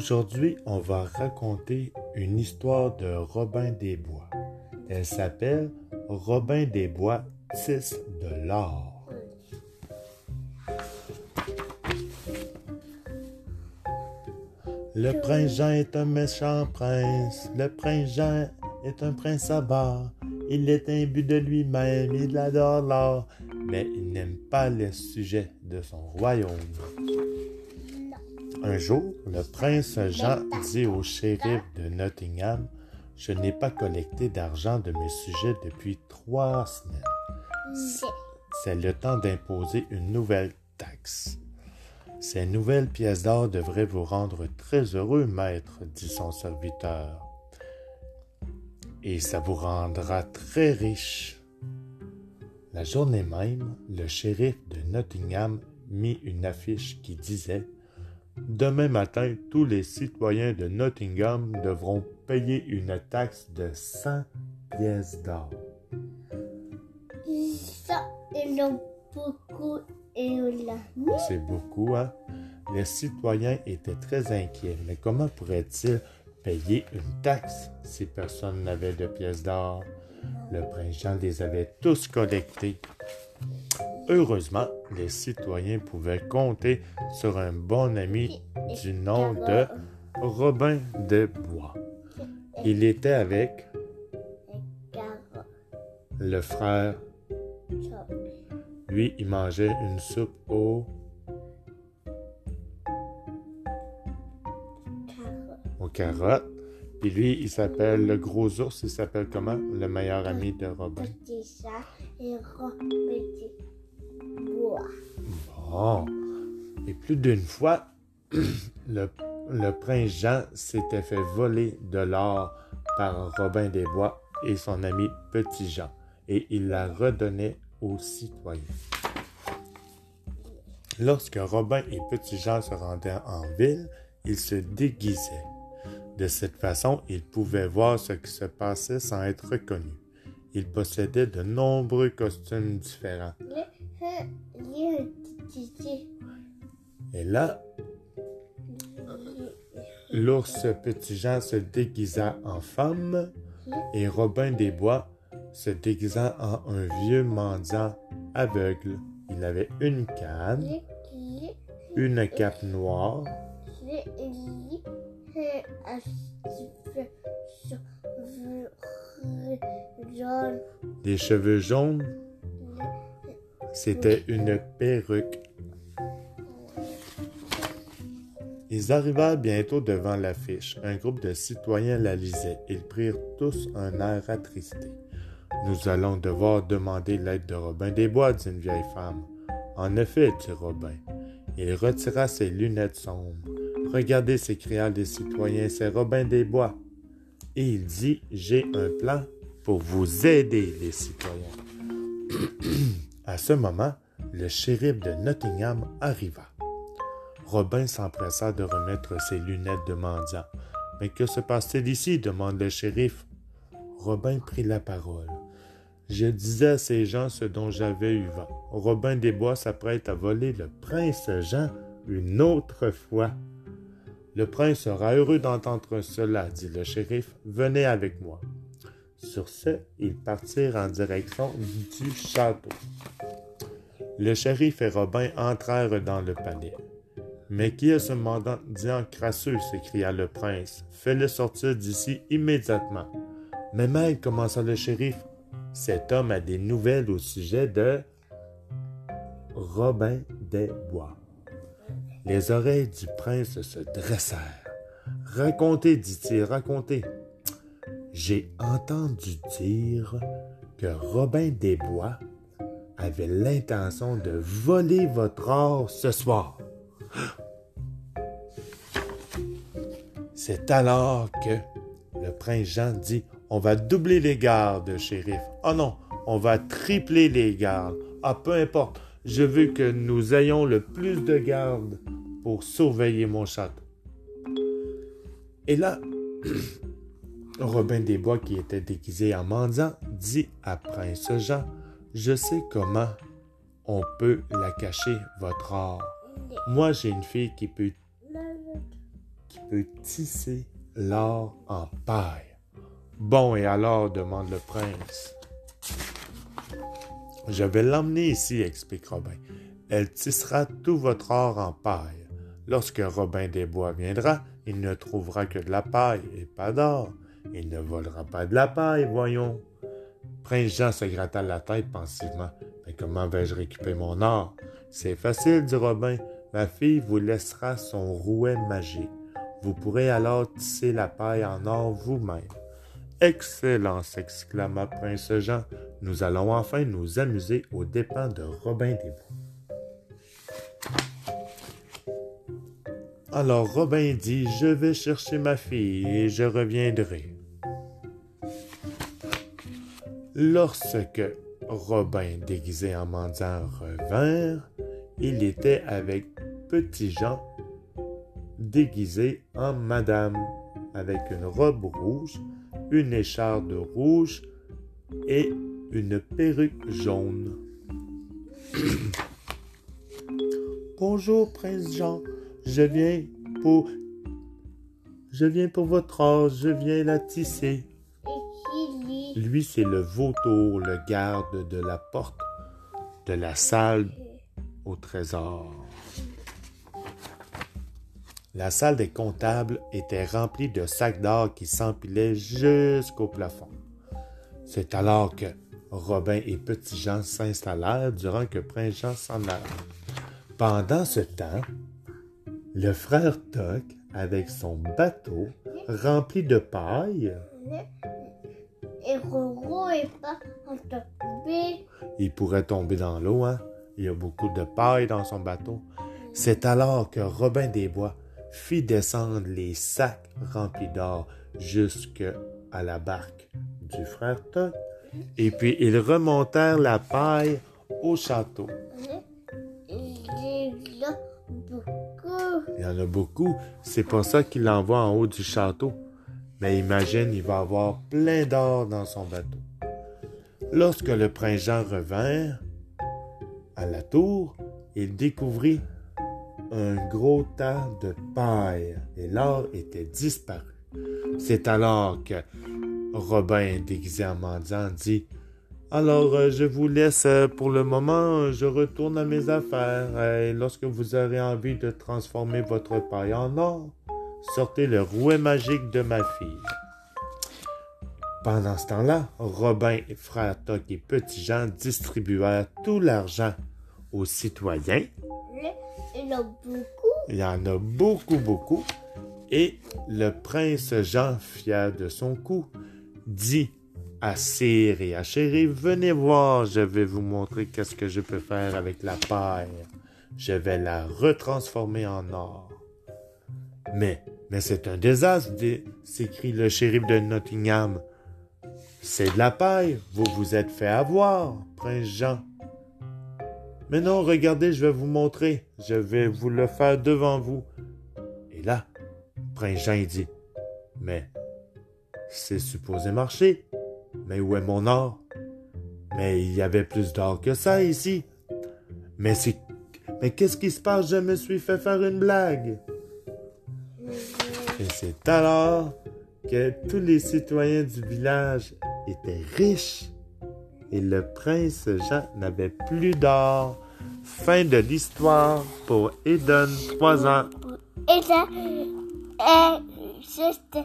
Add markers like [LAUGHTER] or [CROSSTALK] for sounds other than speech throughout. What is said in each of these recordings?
Aujourd'hui, on va raconter une histoire de Robin des Bois. Elle s'appelle Robin des Bois tisse de l'or. Le prince Jean est un méchant prince. Le prince Jean est un prince à bas. Il est imbu de lui-même, il adore l'or, mais il n'aime pas les sujets de son royaume. Un jour, le prince Jean dit au shérif de Nottingham Je n'ai pas collecté d'argent de mes sujets depuis trois semaines. C'est le temps d'imposer une nouvelle taxe. Ces nouvelles pièces d'or devraient vous rendre très heureux, maître, dit son serviteur et ça vous rendra très riche. La journée même, le shérif de Nottingham mit une affiche qui disait Demain matin, tous les citoyens de Nottingham devront payer une taxe de 100 pièces d'or. Ça, beaucoup C'est beaucoup, hein? Les citoyens étaient très inquiets. Mais comment pourraient-ils payer une taxe si personne n'avait de pièces d'or? Le prince Jean les avait tous collectés. Heureusement, les citoyens pouvaient compter sur un bon ami du nom de Robin de Bois. Il était avec le frère. Lui, il mangeait une soupe au aux carottes. Puis lui, il s'appelle le gros ours, il s'appelle comment? Le meilleur ami de Robin. Petit chat et bois. Et plus d'une fois, [CLEARS THROAT] le, le prince Jean s'était fait voler de l'or par Robin des Bois et son ami Petit Jean, et il la redonnait aux citoyens. Lorsque Robin et Petit Jean se rendaient en ville, ils se déguisaient. De cette façon, il pouvait voir ce qui se passait sans être reconnu. Il possédait de nombreux costumes différents. Et là, l'ours Petit Jean se déguisa en femme et Robin des Bois se déguisa en un vieux mendiant aveugle. Il avait une canne, une cape noire, des cheveux jaunes. C'était une perruque. Ils arrivèrent bientôt devant l'affiche. Un groupe de citoyens la lisait. Ils prirent tous un air attristé. Nous allons devoir demander l'aide de Robin des Bois, dit une vieille femme. En effet, dit Robin. Il retira ses lunettes sombres. Regardez, s'écria des citoyens, c'est Robin des Bois. Et il dit, j'ai un plan pour vous aider, les citoyens. Ce moment, le shérif de Nottingham arriva. Robin s'empressa de remettre ses lunettes de mendiant. Mais que se passe-t-il ici demande le shérif. Robin prit la parole. Je disais à ces gens ce dont j'avais eu vent. Robin des Bois s'apprête à voler le prince Jean une autre fois. Le prince sera heureux d'entendre cela, dit le shérif. Venez avec moi. Sur ce, ils partirent en direction du château. Le shérif et Robin entrèrent dans le palais. Mais qui est ce mendiant crasseux? s'écria le prince. Fais-le sortir d'ici immédiatement. Mais maître, commença le shérif, cet homme a des nouvelles au sujet de Robin des Bois. Les oreilles du prince se dressèrent. Racontez, dit-il, racontez. J'ai entendu dire que Robin des Bois avait l'intention de voler votre or ce soir. C'est alors que le prince Jean dit On va doubler les gardes, shérif. Oh non, on va tripler les gardes. Ah, peu importe. Je veux que nous ayons le plus de gardes pour surveiller mon château. Et là, [CLEARS THROAT] Robin des Bois, qui était déguisé en mendiant, dit à Prince Jean Je sais comment on peut la cacher, votre or. Moi, j'ai une fille qui peut qui peut tisser l'or en paille. Bon, et alors, demande le prince. Je vais l'emmener ici, explique Robin. Elle tissera tout votre or en paille. Lorsque Robin des Bois viendra, il ne trouvera que de la paille et pas d'or. Il ne volera pas de la paille, voyons. Prince Jean se gratta la tête pensivement. Mais comment vais-je récupérer mon or? C'est facile, dit Robin. Ma fille vous laissera son rouet magique. Vous pourrez alors tisser la paille en or vous-même. Excellent, s'exclama Prince Jean. Nous allons enfin nous amuser aux dépens de Robin des Bois. Alors Robin dit, je vais chercher ma fille et je reviendrai. Lorsque Robin déguisé en mendiant revint, il était avec Petit Jean déguisé en madame, avec une robe rouge, une écharde rouge et une perruque jaune. [COUGHS] Bonjour, prince Jean. Je viens pour. Je viens pour votre âge, je viens la tisser. Lui, c'est le vautour, le garde de la porte de la salle au trésor. La salle des comptables était remplie de sacs d'or qui s'empilaient jusqu'au plafond. C'est alors que Robin et Petit Jean s'installèrent durant que Prince Jean s'en alla. Pendant ce temps, le frère Toc, avec son bateau rempli de paille, et Roro est pas en tombé. Il pourrait tomber dans l'eau, hein? Il y a beaucoup de paille dans son bateau. C'est alors que Robin des Bois fit descendre les sacs remplis d'or jusque à la barque du frère Toc. Et puis ils remontèrent la paille au château. Il y a beaucoup. Il y en a beaucoup. C'est pour ça qu'il l'envoie en haut du château. Mais imagine, il va avoir plein d'or dans son bateau. Lorsque le prince Jean revint à la tour, il découvrit un gros tas de paille et l'or était disparu. C'est alors que Robin, déguisé en mendiant, dit Alors, euh, je vous laisse euh, pour le moment, je retourne à mes affaires. Et lorsque vous aurez envie de transformer votre paille en or, sortez le rouet magique de ma fille. Pendant ce temps-là, Robin, frère Toc et Petit Jean distribuèrent tout l'argent aux citoyens. Il y en a beaucoup. Il y en a beaucoup, beaucoup. Et le prince Jean, fier de son coup, dit à Cyr et à Chéri, venez voir, je vais vous montrer qu'est-ce que je peux faire avec la paille. Je vais la retransformer en or. Mais, mais c'est un désastre, s'écrie le shérif de Nottingham. C'est de la paille, vous vous êtes fait avoir, prince Jean. Mais non, regardez, je vais vous montrer. Je vais vous le faire devant vous. Et là, Prince Jean dit, mais c'est supposé marcher. Mais où est mon or? Mais il y avait plus d'or que ça ici. Mais c'est... Mais qu'est-ce qui se passe? Je me suis fait faire une blague. Et c'est alors que tous les citoyens du village étaient riches et le prince Jean n'avait plus d'or. Fin de l'histoire pour Eden, 3 ans. Ça, et juste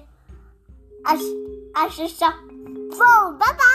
à, ce. Bon, bye.